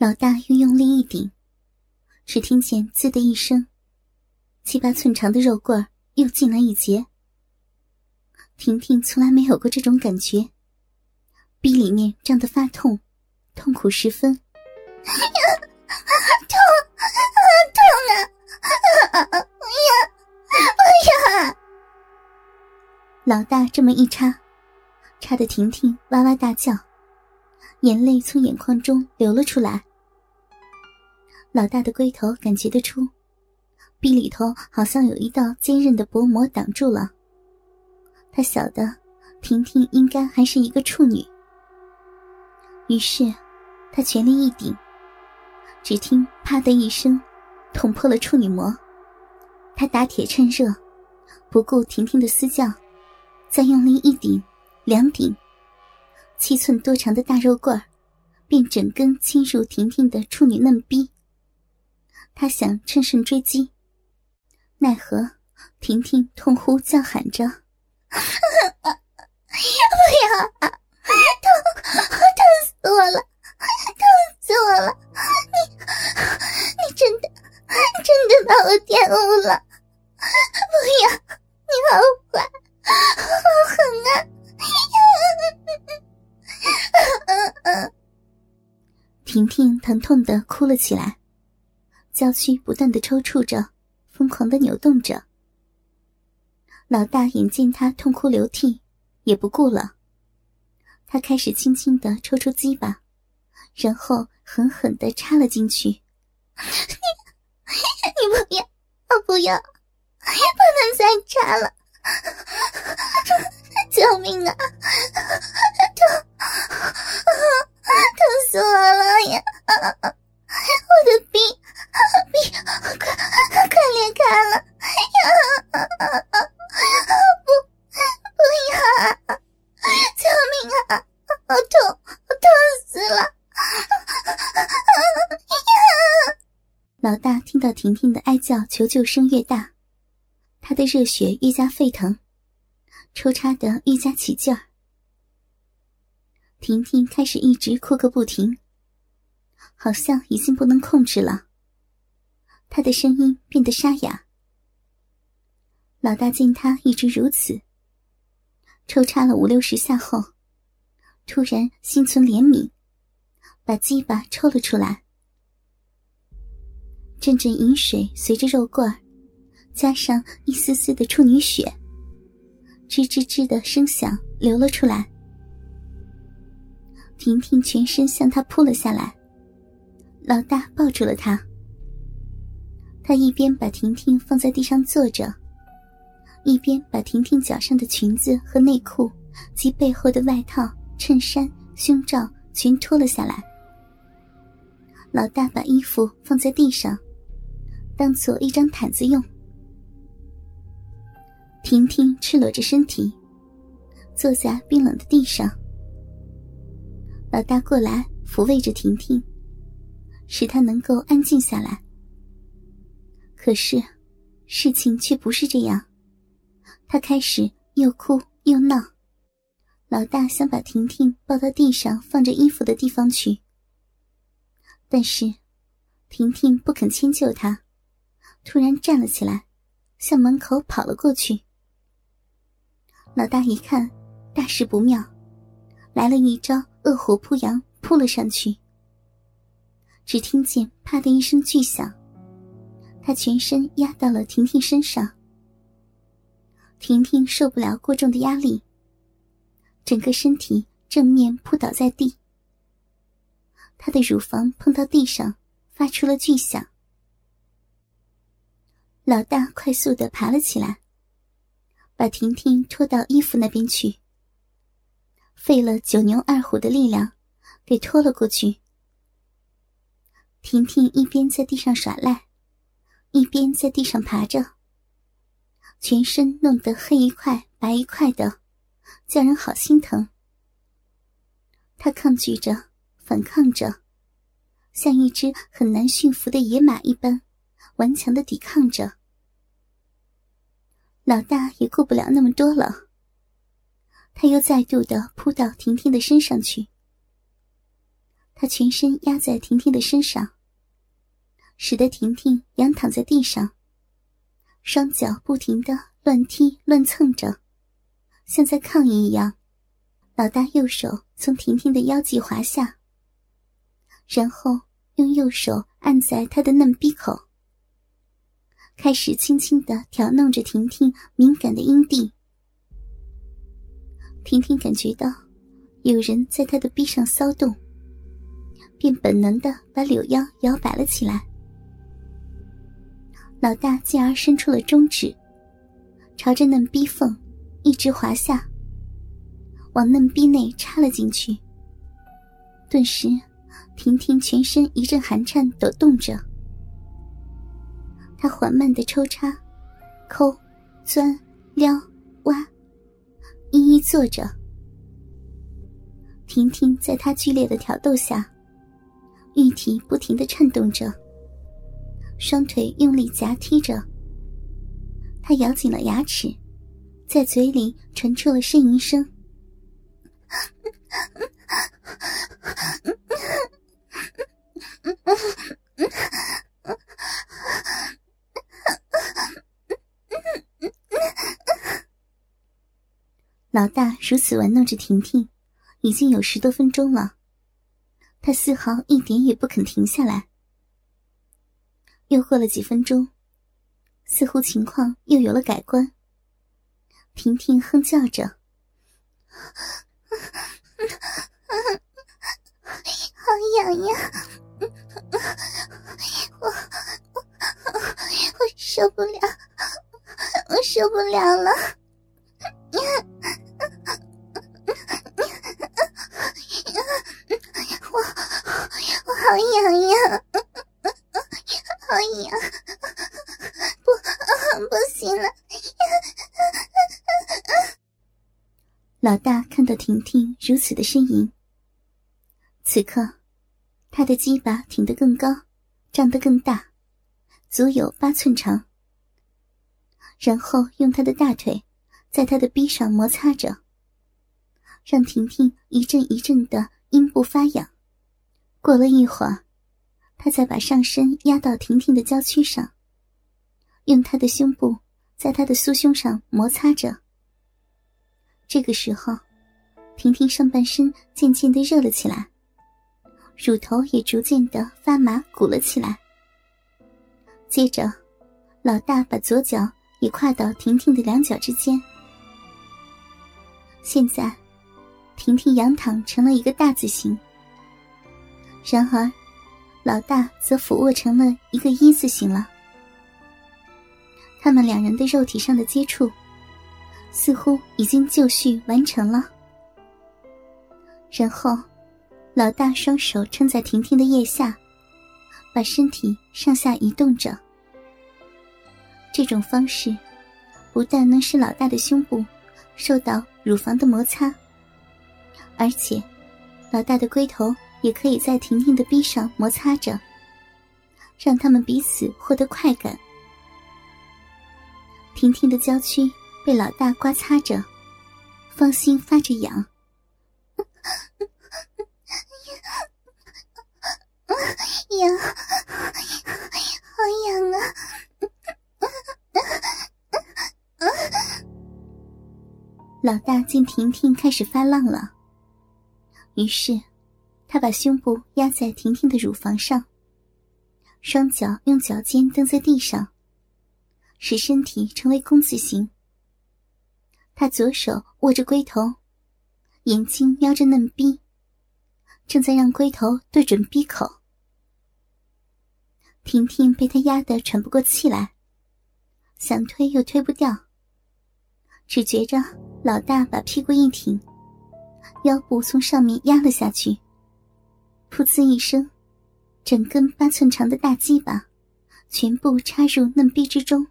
老大又用力一顶，只听见“滋”的一声，七八寸长的肉棍又进来一截。婷婷从来没有过这种感觉，逼里面胀得发痛，痛苦十分。痛，痛啊！不要，不要！老大这么一插，插得婷婷哇哇大叫，眼泪从眼眶中流了出来。老大的龟头感觉得出，壁里头好像有一道坚韧的薄膜挡住了。他晓得婷婷应该还是一个处女，于是他全力一顶，只听“啪”的一声，捅破了处女膜。他打铁趁热，不顾婷婷的嘶叫，再用力一顶、两顶，七寸多长的大肉棍儿便整根侵入婷婷的处女嫩逼。他想趁胜追击，奈何婷婷痛呼叫喊着：“不要！痛，痛死我了！痛死我了！你，你真的，真的把我玷污了！不要！你好坏，好狠啊！”婷婷疼痛的哭了起来。娇躯不断的抽搐着，疯狂的扭动着。老大眼见他痛哭流涕，也不顾了。他开始轻轻的抽出鸡巴，然后狠狠的插了进去。你，你不要，我不要，不能再插了！救命啊！痛，疼死我了呀！我的病！逼，快快裂开了！不，不要！救命啊！好痛，我痛死了！老大听到婷婷的哀叫求救声越大，他的热血愈加沸腾，抽插的愈加起劲儿。婷婷开始一直哭个不停，好像已经不能控制了。他的声音变得沙哑。老大见他一直如此，抽插了五六十下后，突然心存怜悯，把鸡巴抽了出来。阵阵饮水随着肉罐，加上一丝丝的处女血，吱吱吱的声响流了出来。婷婷全身向他扑了下来，老大抱住了她。他一边把婷婷放在地上坐着，一边把婷婷脚上的裙子和内裤及背后的外套、衬衫、胸罩全脱了下来。老大把衣服放在地上，当做一张毯子用。婷婷赤裸着身体，坐在冰冷的地上。老大过来抚慰着婷婷，使她能够安静下来。可是，事情却不是这样。他开始又哭又闹。老大想把婷婷抱到地上放着衣服的地方去，但是婷婷不肯迁就他，突然站了起来，向门口跑了过去。老大一看，大事不妙，来了一招恶虎扑羊，扑了上去。只听见“啪”的一声巨响。他全身压到了婷婷身上，婷婷受不了过重的压力，整个身体正面扑倒在地。她的乳房碰到地上，发出了巨响。老大快速的爬了起来，把婷婷拖到衣服那边去，费了九牛二虎的力量，给拖了过去。婷婷一边在地上耍赖。一边在地上爬着，全身弄得黑一块白一块的，叫人好心疼。他抗拒着，反抗着，像一只很难驯服的野马一般，顽强的抵抗着。老大也顾不了那么多了，他又再度的扑到婷婷的身上去。他全身压在婷婷的身上，使得婷婷仰躺在地上，双脚不停的乱踢乱蹭着，像在抗议一样。老大右手从婷婷的腰际滑下，然后用右手按在她的嫩逼口，开始轻轻的挑弄着婷婷敏感的阴蒂。婷婷感觉到有人在她的逼上骚动，便本能的把柳腰摇摆了起来。老大进而伸出了中指，朝着嫩逼缝一直滑下。往嫩逼内插了进去，顿时，婷婷全身一阵寒颤抖动着。她缓慢的抽插、抠、钻、撩、挖，一一做着。婷婷在她剧烈的挑逗下，玉体不停的颤动着，双腿用力夹踢着。他咬紧了牙齿，在嘴里传出了呻吟声。老大如此玩弄着婷婷，已经有十多分钟了，他丝毫一点也不肯停下来。又过了几分钟，似乎情况又有了改观。婷婷哼叫着。好痒呀！我我我受不了，我受不了了！婷婷如此的呻吟，此刻，他的鸡巴挺得更高，胀得更大，足有八寸长。然后用他的大腿在他的臂上摩擦着，让婷婷一阵一阵的阴部发痒。过了一会儿，他再把上身压到婷婷的娇躯上，用他的胸部在她的酥胸上摩擦着。这个时候，婷婷上半身渐渐的热了起来，乳头也逐渐的发麻鼓了起来。接着，老大把左脚也跨到婷婷的两脚之间。现在，婷婷仰躺成了一个大字形，然而，老大则俯卧成了一个一字形了。他们两人的肉体上的接触。似乎已经就绪完成了，然后，老大双手撑在婷婷的腋下，把身体上下移动着。这种方式，不但能使老大的胸部受到乳房的摩擦，而且，老大的龟头也可以在婷婷的臂上摩擦着，让他们彼此获得快感。婷婷的娇躯。被老大刮擦着，芳心发着痒，痒，好痒啊！老大见婷婷开始发浪了，于是他把胸部压在婷婷的乳房上，双脚用脚尖蹬在地上，使身体成为弓字形。他左手握着龟头，眼睛瞄着嫩逼，正在让龟头对准逼口。婷婷被他压得喘不过气来，想推又推不掉，只觉着老大把屁股一挺，腰部从上面压了下去，噗呲一声，整根八寸长的大鸡巴全部插入嫩逼之中。